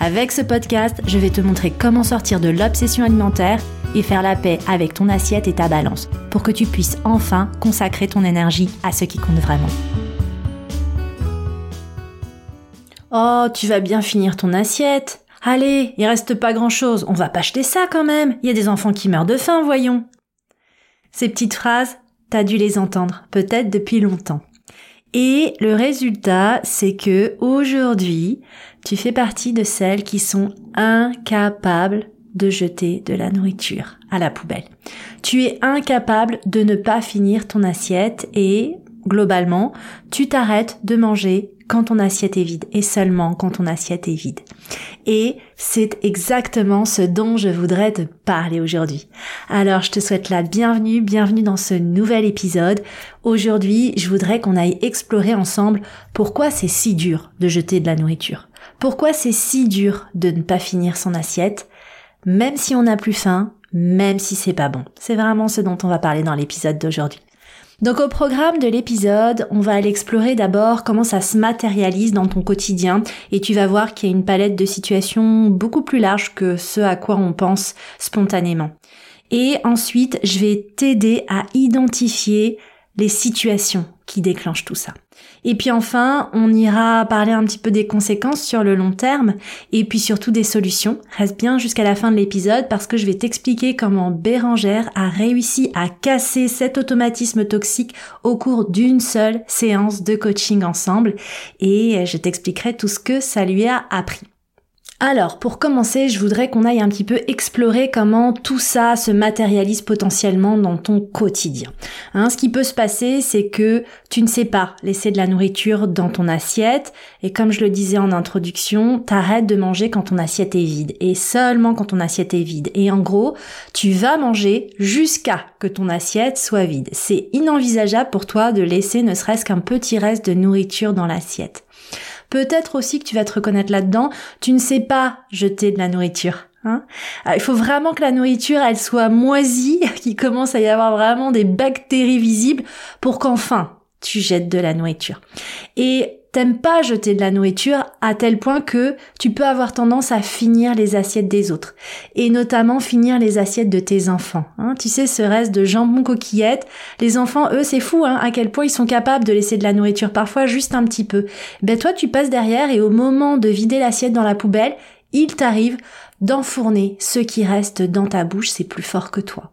Avec ce podcast, je vais te montrer comment sortir de l'obsession alimentaire et faire la paix avec ton assiette et ta balance pour que tu puisses enfin consacrer ton énergie à ce qui compte vraiment. Oh, tu vas bien finir ton assiette. Allez, il reste pas grand chose, on va pas acheter ça quand même. Il y a des enfants qui meurent de faim, voyons. Ces petites phrases, t'as dû les entendre, peut-être depuis longtemps. Et le résultat, c'est que aujourd'hui, tu fais partie de celles qui sont incapables de jeter de la nourriture à la poubelle. Tu es incapable de ne pas finir ton assiette et, globalement, tu t'arrêtes de manger quand ton assiette est vide et seulement quand ton assiette est vide. Et c'est exactement ce dont je voudrais te parler aujourd'hui. Alors je te souhaite la bienvenue, bienvenue dans ce nouvel épisode. Aujourd'hui, je voudrais qu'on aille explorer ensemble pourquoi c'est si dur de jeter de la nourriture. Pourquoi c'est si dur de ne pas finir son assiette, même si on n'a plus faim, même si c'est pas bon? C'est vraiment ce dont on va parler dans l'épisode d'aujourd'hui. Donc au programme de l'épisode, on va aller explorer d'abord comment ça se matérialise dans ton quotidien et tu vas voir qu'il y a une palette de situations beaucoup plus large que ce à quoi on pense spontanément. Et ensuite, je vais t'aider à identifier les situations qui déclenchent tout ça. Et puis enfin, on ira parler un petit peu des conséquences sur le long terme et puis surtout des solutions. Reste bien jusqu'à la fin de l'épisode parce que je vais t'expliquer comment Bérangère a réussi à casser cet automatisme toxique au cours d'une seule séance de coaching ensemble et je t'expliquerai tout ce que ça lui a appris. Alors, pour commencer, je voudrais qu'on aille un petit peu explorer comment tout ça se matérialise potentiellement dans ton quotidien. Hein, ce qui peut se passer, c'est que tu ne sais pas laisser de la nourriture dans ton assiette, et comme je le disais en introduction, t'arrêtes de manger quand ton assiette est vide, et seulement quand ton assiette est vide. Et en gros, tu vas manger jusqu'à que ton assiette soit vide. C'est inenvisageable pour toi de laisser ne serait-ce qu'un petit reste de nourriture dans l'assiette. Peut-être aussi que tu vas te reconnaître là-dedans, tu ne sais pas jeter de la nourriture. Hein euh, il faut vraiment que la nourriture, elle soit moisie, qu'il commence à y avoir vraiment des bactéries visibles pour qu'enfin tu jettes de la nourriture. Et t'aimes pas jeter de la nourriture à tel point que tu peux avoir tendance à finir les assiettes des autres. Et notamment finir les assiettes de tes enfants. Hein. Tu sais, ce reste de jambon coquillette, les enfants, eux, c'est fou hein, à quel point ils sont capables de laisser de la nourriture, parfois juste un petit peu. Ben toi, tu passes derrière et au moment de vider l'assiette dans la poubelle, il t'arrive d'enfourner ce qui reste dans ta bouche, c'est plus fort que toi.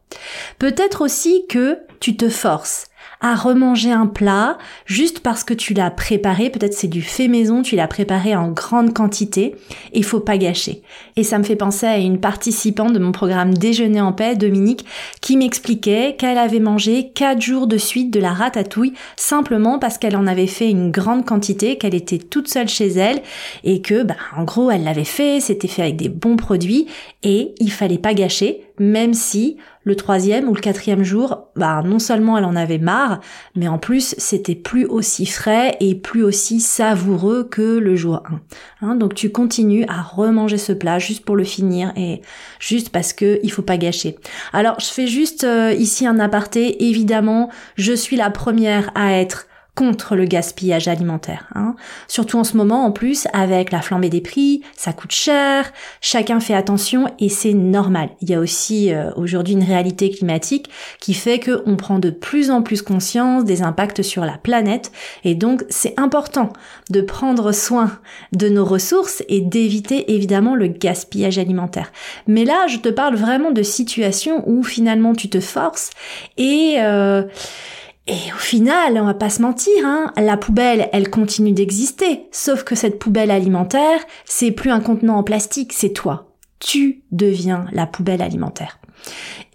Peut-être aussi que tu te forces à remanger un plat juste parce que tu l'as préparé, peut-être c'est du fait maison, tu l'as préparé en grande quantité, il faut pas gâcher. Et ça me fait penser à une participante de mon programme Déjeuner en paix, Dominique, qui m'expliquait qu'elle avait mangé quatre jours de suite de la ratatouille simplement parce qu'elle en avait fait une grande quantité, qu'elle était toute seule chez elle et que, bah, en gros, elle l'avait fait, c'était fait avec des bons produits et il fallait pas gâcher, même si le troisième ou le quatrième jour, bah, non seulement elle en avait marre, mais en plus c'était plus aussi frais et plus aussi savoureux que le jour 1. Hein, donc tu continues à remanger ce plat juste pour le finir et juste parce que il faut pas gâcher. Alors je fais juste euh, ici un aparté, évidemment, je suis la première à être contre le gaspillage alimentaire. Hein. Surtout en ce moment, en plus, avec la flambée des prix, ça coûte cher, chacun fait attention et c'est normal. Il y a aussi euh, aujourd'hui une réalité climatique qui fait qu'on prend de plus en plus conscience des impacts sur la planète et donc c'est important de prendre soin de nos ressources et d'éviter évidemment le gaspillage alimentaire. Mais là, je te parle vraiment de situations où finalement tu te forces et... Euh, et au final, on va pas se mentir, hein, la poubelle, elle continue d'exister. Sauf que cette poubelle alimentaire, c'est plus un contenant en plastique, c'est toi. Tu deviens la poubelle alimentaire.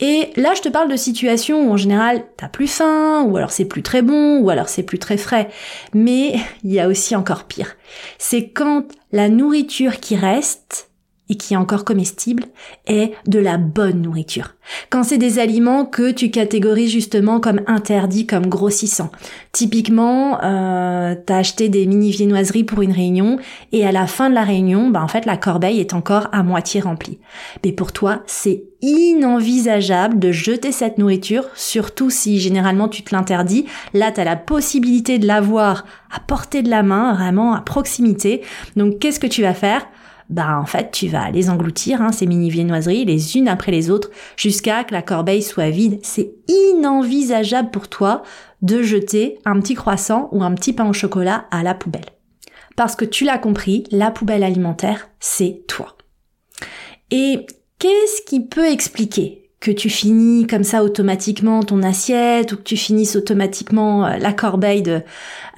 Et là, je te parle de situations où en général, t'as plus faim, ou alors c'est plus très bon, ou alors c'est plus très frais. Mais il y a aussi encore pire. C'est quand la nourriture qui reste et qui est encore comestible est de la bonne nourriture. Quand c'est des aliments que tu catégorises justement comme interdits, comme grossissants. Typiquement, euh, t'as acheté des mini viennoiseries pour une réunion et à la fin de la réunion, bah en fait la corbeille est encore à moitié remplie. Mais pour toi, c'est inenvisageable de jeter cette nourriture, surtout si généralement tu te l'interdis. Là, tu as la possibilité de l'avoir à portée de la main, vraiment à proximité. Donc qu'est-ce que tu vas faire? Bah en fait tu vas les engloutir, hein, ces mini viennoiseries, les unes après les autres, jusqu'à que la corbeille soit vide. C'est inenvisageable pour toi de jeter un petit croissant ou un petit pain au chocolat à la poubelle. Parce que tu l'as compris, la poubelle alimentaire, c'est toi. Et qu'est-ce qui peut expliquer que tu finis comme ça automatiquement ton assiette ou que tu finisses automatiquement euh, la corbeille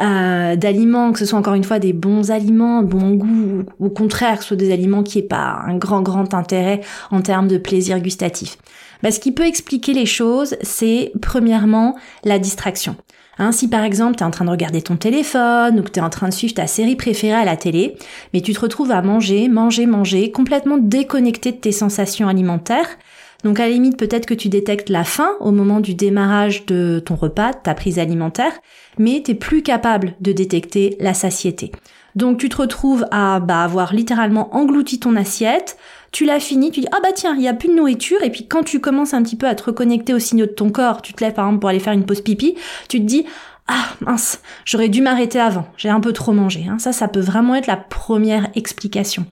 euh, d'aliments, que ce soit encore une fois des bons aliments, bon goût, ou au contraire que ce soit des aliments qui n'aient pas un grand grand intérêt en termes de plaisir gustatif. Bah, ce qui peut expliquer les choses, c'est premièrement la distraction. Hein, si par exemple tu es en train de regarder ton téléphone ou que tu es en train de suivre ta série préférée à la télé, mais tu te retrouves à manger, manger, manger, complètement déconnecté de tes sensations alimentaires, donc à limite, peut-être que tu détectes la faim au moment du démarrage de ton repas, ta prise alimentaire, mais t'es plus capable de détecter la satiété. Donc tu te retrouves à bah, avoir littéralement englouti ton assiette, tu l'as fini, tu dis ah bah tiens, il y a plus de nourriture et puis quand tu commences un petit peu à te reconnecter aux signaux de ton corps, tu te lèves par exemple pour aller faire une pause pipi, tu te dis ah mince, j'aurais dû m'arrêter avant, j'ai un peu trop mangé. Hein. Ça, ça peut vraiment être la première explication.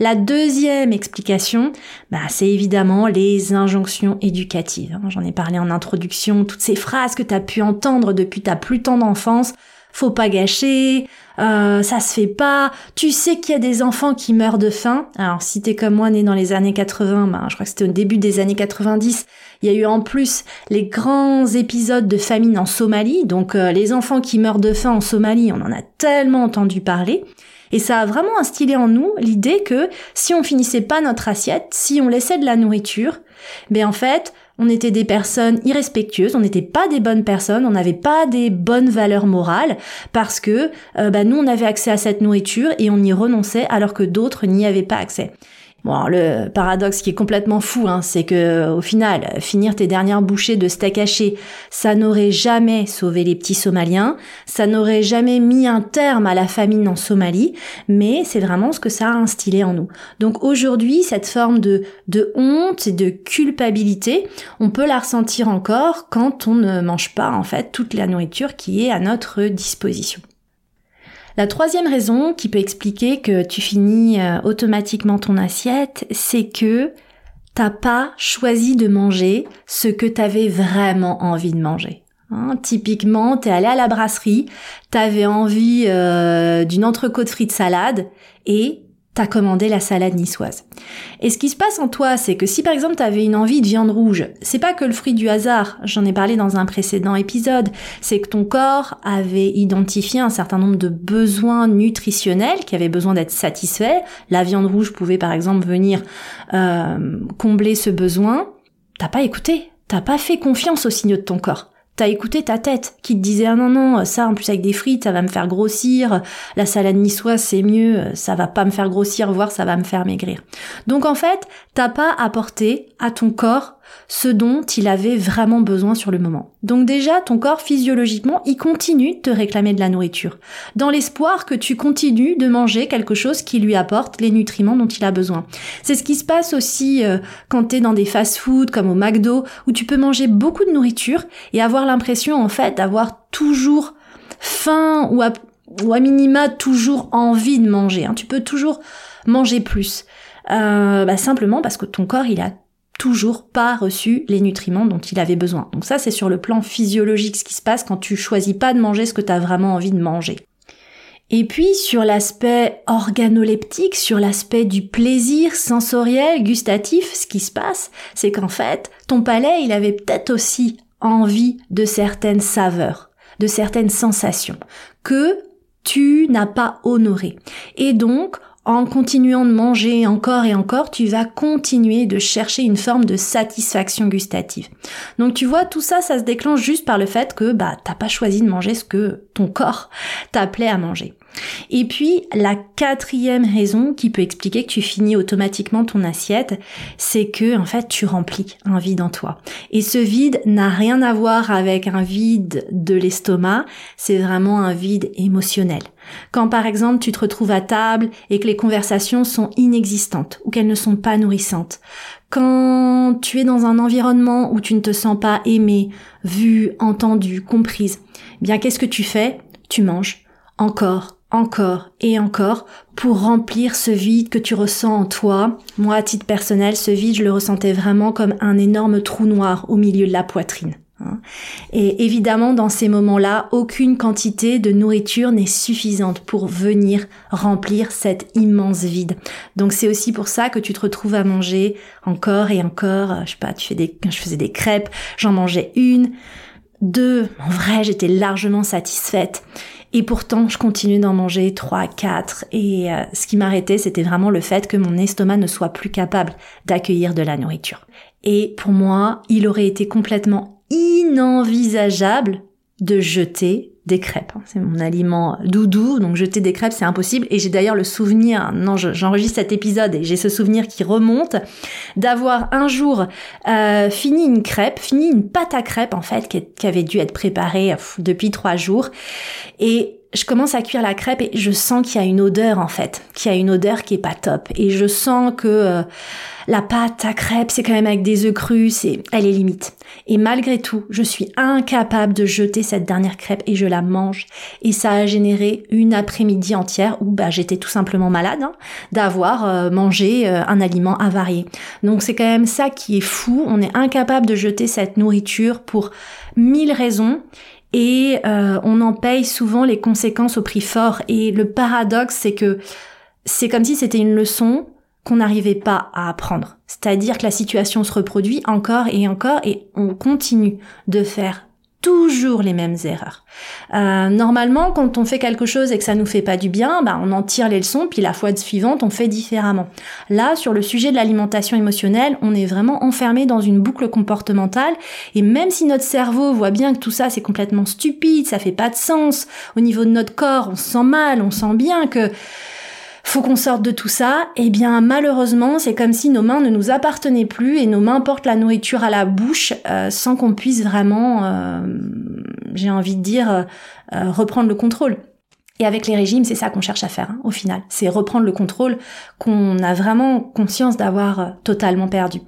La deuxième explication, bah, c'est évidemment les injonctions éducatives. Hein. J'en ai parlé en introduction, toutes ces phrases que tu as pu entendre depuis ta plus tendre enfance. Faut pas gâcher, euh, ça se fait pas. Tu sais qu'il y a des enfants qui meurent de faim. Alors si t'es comme moi né dans les années 80, bah, je crois que c'était au début des années 90, il y a eu en plus les grands épisodes de famine en Somalie. Donc euh, les enfants qui meurent de faim en Somalie, on en a tellement entendu parler. Et ça a vraiment instillé en nous l'idée que si on finissait pas notre assiette, si on laissait de la nourriture, ben en fait, on était des personnes irrespectueuses, on n'était pas des bonnes personnes, on n'avait pas des bonnes valeurs morales parce que euh, ben nous on avait accès à cette nourriture et on y renonçait alors que d'autres n'y avaient pas accès. Bon, le paradoxe qui est complètement fou, hein, c'est que au final, finir tes dernières bouchées de steak haché, ça n'aurait jamais sauvé les petits Somaliens, ça n'aurait jamais mis un terme à la famine en Somalie, mais c'est vraiment ce que ça a instillé en nous. Donc aujourd'hui, cette forme de, de honte et de culpabilité, on peut la ressentir encore quand on ne mange pas en fait toute la nourriture qui est à notre disposition. La troisième raison qui peut expliquer que tu finis euh, automatiquement ton assiette, c'est que t'as pas choisi de manger ce que t'avais vraiment envie de manger. Hein, typiquement, t'es allé à la brasserie, t'avais envie euh, d'une entrecôte frite salade et t'as commandé la salade niçoise. Et ce qui se passe en toi, c'est que si par exemple t'avais une envie de viande rouge, c'est pas que le fruit du hasard, j'en ai parlé dans un précédent épisode, c'est que ton corps avait identifié un certain nombre de besoins nutritionnels qui avaient besoin d'être satisfaits. La viande rouge pouvait par exemple venir euh, combler ce besoin. T'as pas écouté, t'as pas fait confiance aux signaux de ton corps. T'as écouté ta tête qui te disait ah non non ça en plus avec des frites ça va me faire grossir. La salade niçoise c'est mieux ça va pas me faire grossir voire ça va me faire maigrir. Donc en fait t'as pas apporté à ton corps ce dont il avait vraiment besoin sur le moment. Donc déjà, ton corps physiologiquement, il continue de te réclamer de la nourriture, dans l'espoir que tu continues de manger quelque chose qui lui apporte les nutriments dont il a besoin. C'est ce qui se passe aussi euh, quand tu es dans des fast-foods comme au McDo, où tu peux manger beaucoup de nourriture et avoir l'impression en fait d'avoir toujours faim ou à, ou à minima toujours envie de manger. Hein. Tu peux toujours manger plus. Euh, bah simplement parce que ton corps il a toujours pas reçu les nutriments dont il avait besoin. Donc ça, c'est sur le plan physiologique ce qui se passe quand tu choisis pas de manger ce que tu as vraiment envie de manger. Et puis sur l'aspect organoleptique, sur l'aspect du plaisir sensoriel, gustatif, ce qui se passe, c'est qu'en fait, ton palais, il avait peut-être aussi envie de certaines saveurs, de certaines sensations que tu n'as pas honorées. Et donc, en continuant de manger encore et encore, tu vas continuer de chercher une forme de satisfaction gustative. Donc tu vois, tout ça, ça se déclenche juste par le fait que bah t'as pas choisi de manger ce que ton corps t'appelait à manger. Et puis, la quatrième raison qui peut expliquer que tu finis automatiquement ton assiette, c'est que, en fait, tu remplis un vide en toi. Et ce vide n'a rien à voir avec un vide de l'estomac, c'est vraiment un vide émotionnel. Quand par exemple tu te retrouves à table et que les conversations sont inexistantes ou qu'elles ne sont pas nourrissantes. Quand tu es dans un environnement où tu ne te sens pas aimé, vu, entendu, comprise, eh bien qu'est-ce que tu fais? Tu manges encore, encore et encore pour remplir ce vide que tu ressens en toi. Moi, à titre personnel, ce vide, je le ressentais vraiment comme un énorme trou noir au milieu de la poitrine. Hein. Et évidemment, dans ces moments-là, aucune quantité de nourriture n'est suffisante pour venir remplir cet immense vide. Donc c'est aussi pour ça que tu te retrouves à manger encore et encore. Je sais pas, tu fais des, je faisais des crêpes, j'en mangeais une, deux. En vrai, j'étais largement satisfaite. Et pourtant, je continue d'en manger trois, quatre. Et euh, ce qui m'arrêtait, c'était vraiment le fait que mon estomac ne soit plus capable d'accueillir de la nourriture. Et pour moi, il aurait été complètement inenvisageable de jeter des crêpes. Hein. C'est mon aliment doudou, donc jeter des crêpes, c'est impossible. Et j'ai d'ailleurs le souvenir, non, j'enregistre cet épisode et j'ai ce souvenir qui remonte, d'avoir un jour euh, fini une crêpe, fini une pâte à crêpes en fait, qui, avait dû être préparée depuis trois jours. Et je commence à cuire la crêpe et je sens qu'il y a une odeur en fait, qu'il y a une odeur qui est pas top. Et je sens que euh, la pâte à crêpes, c'est quand même avec des œufs crus, c'est, elle est limite. Et malgré tout, je suis incapable de jeter cette dernière crêpe et je la mange. Et ça a généré une après-midi entière où bah, j'étais tout simplement malade hein, d'avoir euh, mangé euh, un aliment avarié. Donc c'est quand même ça qui est fou. On est incapable de jeter cette nourriture pour mille raisons et euh, on en paye souvent les conséquences au prix fort. Et le paradoxe, c'est que c'est comme si c'était une leçon qu'on n'arrivait pas à apprendre. C'est-à-dire que la situation se reproduit encore et encore et on continue de faire toujours les mêmes erreurs. Euh, normalement, quand on fait quelque chose et que ça nous fait pas du bien, bah, on en tire les leçons, puis la fois suivante, on fait différemment. Là, sur le sujet de l'alimentation émotionnelle, on est vraiment enfermé dans une boucle comportementale, et même si notre cerveau voit bien que tout ça c'est complètement stupide, ça fait pas de sens, au niveau de notre corps, on se sent mal, on sent bien que faut qu'on sorte de tout ça, eh bien malheureusement c'est comme si nos mains ne nous appartenaient plus et nos mains portent la nourriture à la bouche euh, sans qu'on puisse vraiment, euh, j'ai envie de dire, euh, reprendre le contrôle. Et avec les régimes, c'est ça qu'on cherche à faire hein, au final, c'est reprendre le contrôle qu'on a vraiment conscience d'avoir totalement perdu.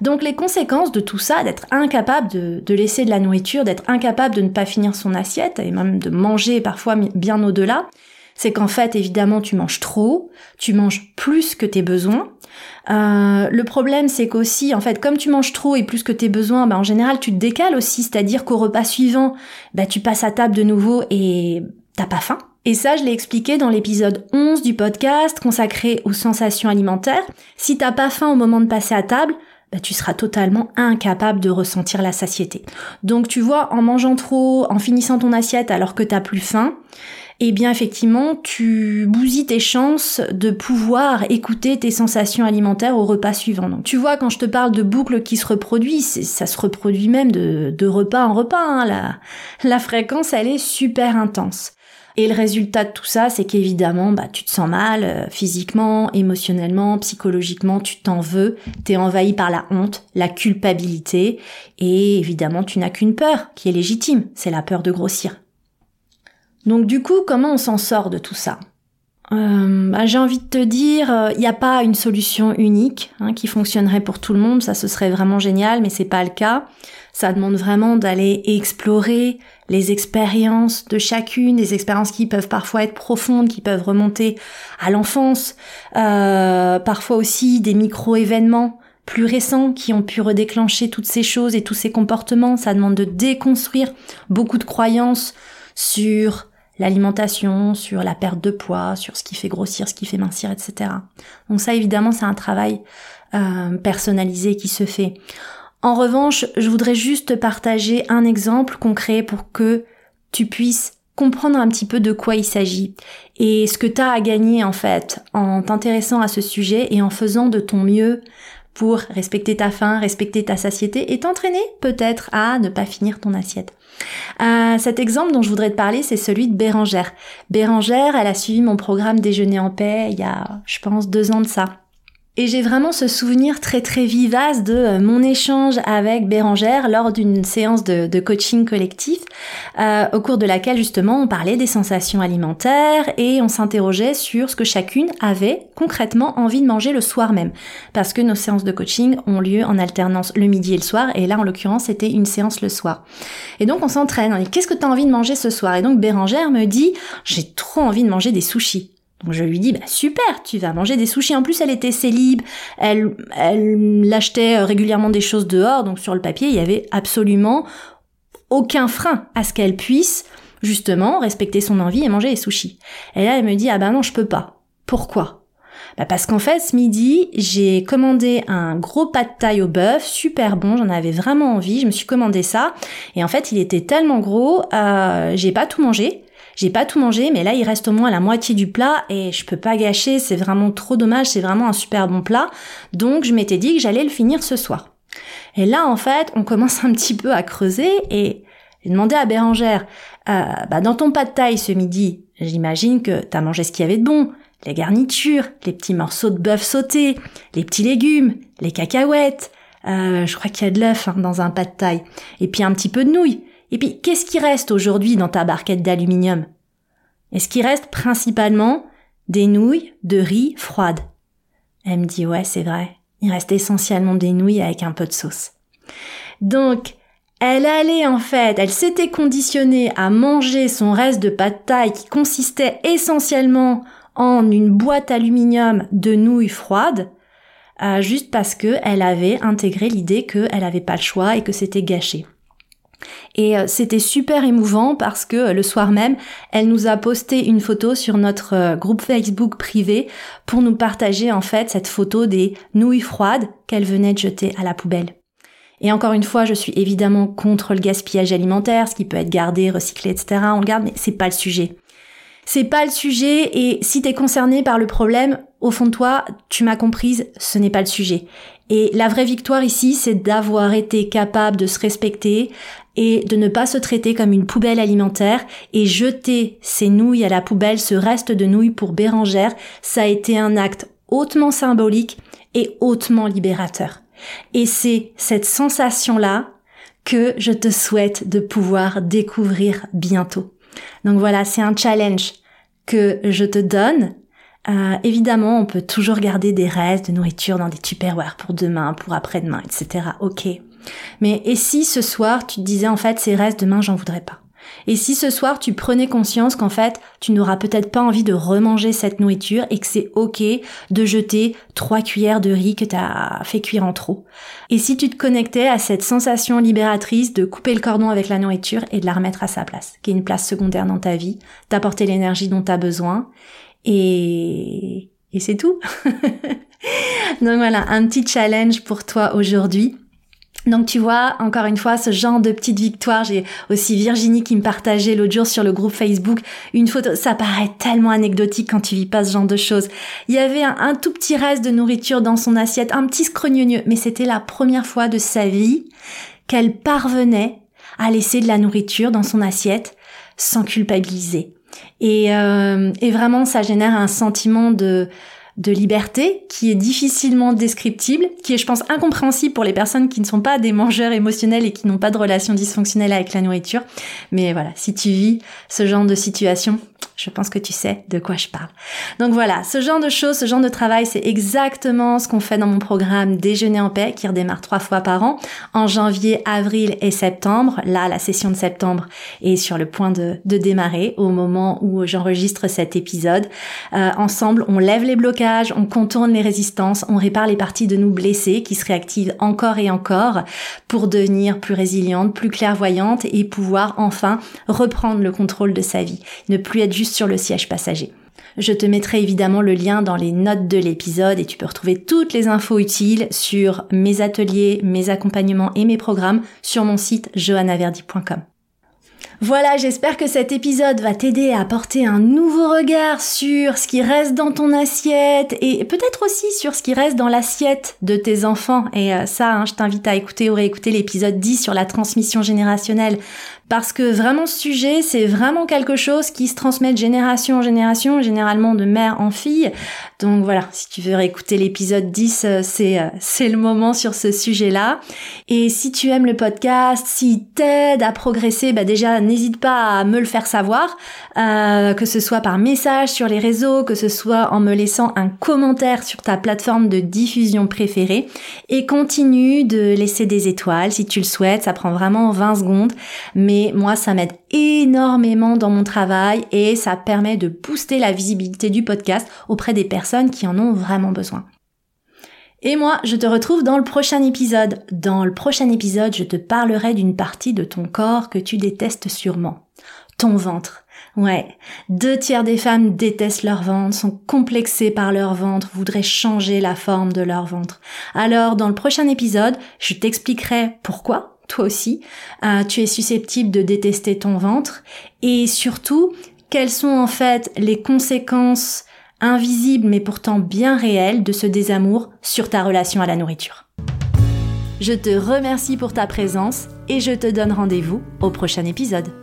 Donc les conséquences de tout ça, d'être incapable de, de, laisser de la nourriture, d'être incapable de ne pas finir son assiette et même de manger parfois bien au-delà, c'est qu'en fait, évidemment, tu manges trop, tu manges plus que tes besoins. Euh, le problème, c'est qu'aussi, en fait, comme tu manges trop et plus que tes besoins, bah, en général, tu te décales aussi, c'est-à-dire qu'au repas suivant, bah, tu passes à table de nouveau et t'as pas faim. Et ça, je l'ai expliqué dans l'épisode 11 du podcast consacré aux sensations alimentaires. Si t'as pas faim au moment de passer à table, bah, tu seras totalement incapable de ressentir la satiété. Donc tu vois, en mangeant trop, en finissant ton assiette alors que t'as plus faim, eh bien effectivement, tu bousilles tes chances de pouvoir écouter tes sensations alimentaires au repas suivant. Donc tu vois, quand je te parle de boucles qui se reproduisent, ça se reproduit même de, repas en repas. Hein. La, la fréquence, elle est super intense. Et le résultat de tout ça, c'est qu'évidemment, bah, tu te sens mal euh, physiquement, émotionnellement, psychologiquement, tu t'en veux, t'es envahi par la honte, la culpabilité, et évidemment, tu n'as qu'une peur qui est légitime, c'est la peur de grossir. Donc du coup, comment on s'en sort de tout ça? Euh, bah, J'ai envie de te dire, il euh, n'y a pas une solution unique hein, qui fonctionnerait pour tout le monde. Ça, ce serait vraiment génial, mais c'est pas le cas. Ça demande vraiment d'aller explorer les expériences de chacune, des expériences qui peuvent parfois être profondes, qui peuvent remonter à l'enfance, euh, parfois aussi des micro-événements plus récents qui ont pu redéclencher toutes ces choses et tous ces comportements. Ça demande de déconstruire beaucoup de croyances sur l'alimentation, sur la perte de poids, sur ce qui fait grossir, ce qui fait mincir, etc. Donc ça, évidemment, c'est un travail euh, personnalisé qui se fait. En revanche, je voudrais juste partager un exemple concret pour que tu puisses comprendre un petit peu de quoi il s'agit et ce que tu as à gagner en fait en t'intéressant à ce sujet et en faisant de ton mieux pour respecter ta faim, respecter ta satiété et t'entraîner peut-être à ne pas finir ton assiette. Euh, cet exemple dont je voudrais te parler, c'est celui de Bérangère. Bérangère, elle a suivi mon programme Déjeuner en paix il y a, je pense, deux ans de ça. Et j'ai vraiment ce souvenir très très vivace de euh, mon échange avec Bérangère lors d'une séance de, coaching collectif, euh, au cours de laquelle justement on parlait des sensations alimentaires et on s'interrogeait sur ce que chacune avait concrètement envie de manger le soir même. Parce que nos séances de coaching ont lieu en alternance le midi et le soir, et là en l'occurrence c'était une séance le soir. Et donc on s'entraîne, on dit qu'est-ce que tu as envie de manger ce soir? Et donc Bérangère me dit j'ai trop envie de manger des sushis. Donc je lui dis bah super, tu vas manger des sushis. En plus elle était célib, elle elle achetait euh, régulièrement des choses dehors, donc sur le papier il y avait absolument aucun frein à ce qu'elle puisse justement respecter son envie et manger des sushis. Et là elle me dit ah bah non je peux pas. Pourquoi? Bah parce qu'en fait, ce midi, j'ai commandé un gros pas de taille au bœuf, super bon, j'en avais vraiment envie, je me suis commandé ça, et en fait, il était tellement gros, euh, j'ai pas tout mangé, j'ai pas tout mangé, mais là il reste au moins la moitié du plat et je peux pas gâcher, c'est vraiment trop dommage, c'est vraiment un super bon plat. Donc je m'étais dit que j'allais le finir ce soir. Et là en fait, on commence un petit peu à creuser et j'ai demandé à Bérangère, euh, bah, dans ton pas de taille ce midi, j'imagine que t'as mangé ce qu'il y avait de bon, les garnitures, les petits morceaux de bœuf sauté, les petits légumes, les cacahuètes, euh, je crois qu'il y a de l'œuf hein, dans un pas de taille, et puis un petit peu de nouilles. Et puis, qu'est-ce qui reste aujourd'hui dans ta barquette d'aluminium? Est-ce qu'il reste principalement des nouilles de riz froides? Elle me dit ouais, c'est vrai. Il reste essentiellement des nouilles avec un peu de sauce. Donc, elle allait en fait, elle s'était conditionnée à manger son reste de pâte taille qui consistait essentiellement en une boîte aluminium de nouilles froides, euh, juste parce que elle avait intégré l'idée qu'elle n'avait pas le choix et que c'était gâché. Et euh, c'était super émouvant parce que euh, le soir même, elle nous a posté une photo sur notre euh, groupe Facebook privé pour nous partager en fait cette photo des nouilles froides qu'elle venait de jeter à la poubelle. Et encore une fois, je suis évidemment contre le gaspillage alimentaire, ce qui peut être gardé, recyclé, etc. On le garde, mais c'est pas le sujet. C'est pas le sujet et si t'es concerné par le problème, au fond de toi, tu m'as comprise, ce n'est pas le sujet. Et la vraie victoire ici, c'est d'avoir été capable de se respecter et de ne pas se traiter comme une poubelle alimentaire et jeter ces nouilles à la poubelle, ce reste de nouilles pour Bérangère, ça a été un acte hautement symbolique et hautement libérateur. Et c'est cette sensation-là que je te souhaite de pouvoir découvrir bientôt. Donc voilà, c'est un challenge que je te donne euh, évidemment, on peut toujours garder des restes de nourriture dans des tupperwares pour demain, pour après-demain, etc. Ok. Mais et si ce soir tu te disais en fait ces restes demain j'en voudrais pas? Et si ce soir tu prenais conscience qu'en fait tu n'auras peut-être pas envie de remanger cette nourriture et que c'est ok de jeter trois cuillères de riz que t'as fait cuire en trop? Et si tu te connectais à cette sensation libératrice de couper le cordon avec la nourriture et de la remettre à sa place, qui est une place secondaire dans ta vie, d'apporter l'énergie dont tu as besoin et, et c'est tout. Donc voilà, un petit challenge pour toi aujourd'hui. Donc tu vois, encore une fois, ce genre de petite victoire, j'ai aussi Virginie qui me partageait l'autre jour sur le groupe Facebook une photo, ça paraît tellement anecdotique quand tu vis pas ce genre de choses. Il y avait un, tout petit reste de nourriture dans son assiette, un petit scrogneux, mais c'était la première fois de sa vie qu'elle parvenait à laisser de la nourriture dans son assiette sans culpabiliser. Et, euh, et vraiment, ça génère un sentiment de, de liberté qui est difficilement descriptible, qui est, je pense, incompréhensible pour les personnes qui ne sont pas des mangeurs émotionnels et qui n'ont pas de relation dysfonctionnelle avec la nourriture. Mais voilà, si tu vis ce genre de situation, je pense que tu sais de quoi je parle. Donc voilà, ce genre de choses, ce genre de travail, c'est exactement ce qu'on fait dans mon programme Déjeuner en paix qui redémarre trois fois par an en janvier, avril et septembre. Là, la session de septembre est sur le point de, démarrer au moment où j'enregistre cet épisode. Euh, ensemble, on lève les blocages, on contourne les résistances, on répare les parties de nous blessées qui se réactivent encore et encore pour devenir plus résiliente, plus clairvoyante et pouvoir enfin reprendre le contrôle de sa vie. Ne plus être juste sur le siège passager. Je te mettrai évidemment le lien dans les notes de l'épisode et tu peux retrouver toutes les infos utiles sur mes ateliers, mes accompagnements et mes programmes sur mon site johannaverdi.com. Voilà, j'espère que cet épisode va t'aider à apporter un nouveau regard sur ce qui reste dans ton assiette et peut-être aussi sur ce qui reste dans l'assiette de tes enfants. Et euh, ça, hein, je t'invite à écouter ou réécouter l'épisode 10 sur la transmission générationnelle parce que vraiment ce sujet, c'est vraiment quelque chose qui se transmet de génération en génération, généralement de mère en fille. Donc voilà, si tu veux réécouter l'épisode 10, euh, c'est euh, c'est le moment sur ce sujet-là. Et si tu aimes le podcast, s'il t'aide à progresser, bah déjà n'hésite pas à me le faire savoir, euh, que ce soit par message sur les réseaux, que ce soit en me laissant un commentaire sur ta plateforme de diffusion préférée. Et continue de laisser des étoiles si tu le souhaites, ça prend vraiment 20 secondes. Mais moi, ça m'aide énormément dans mon travail et ça permet de booster la visibilité du podcast auprès des personnes qui en ont vraiment besoin. Et moi, je te retrouve dans le prochain épisode. Dans le prochain épisode, je te parlerai d'une partie de ton corps que tu détestes sûrement. Ton ventre. Ouais, deux tiers des femmes détestent leur ventre, sont complexées par leur ventre, voudraient changer la forme de leur ventre. Alors, dans le prochain épisode, je t'expliquerai pourquoi, toi aussi, euh, tu es susceptible de détester ton ventre et surtout quelles sont en fait les conséquences invisibles mais pourtant bien réelles de ce désamour sur ta relation à la nourriture? Je te remercie pour ta présence et je te donne rendez-vous au prochain épisode.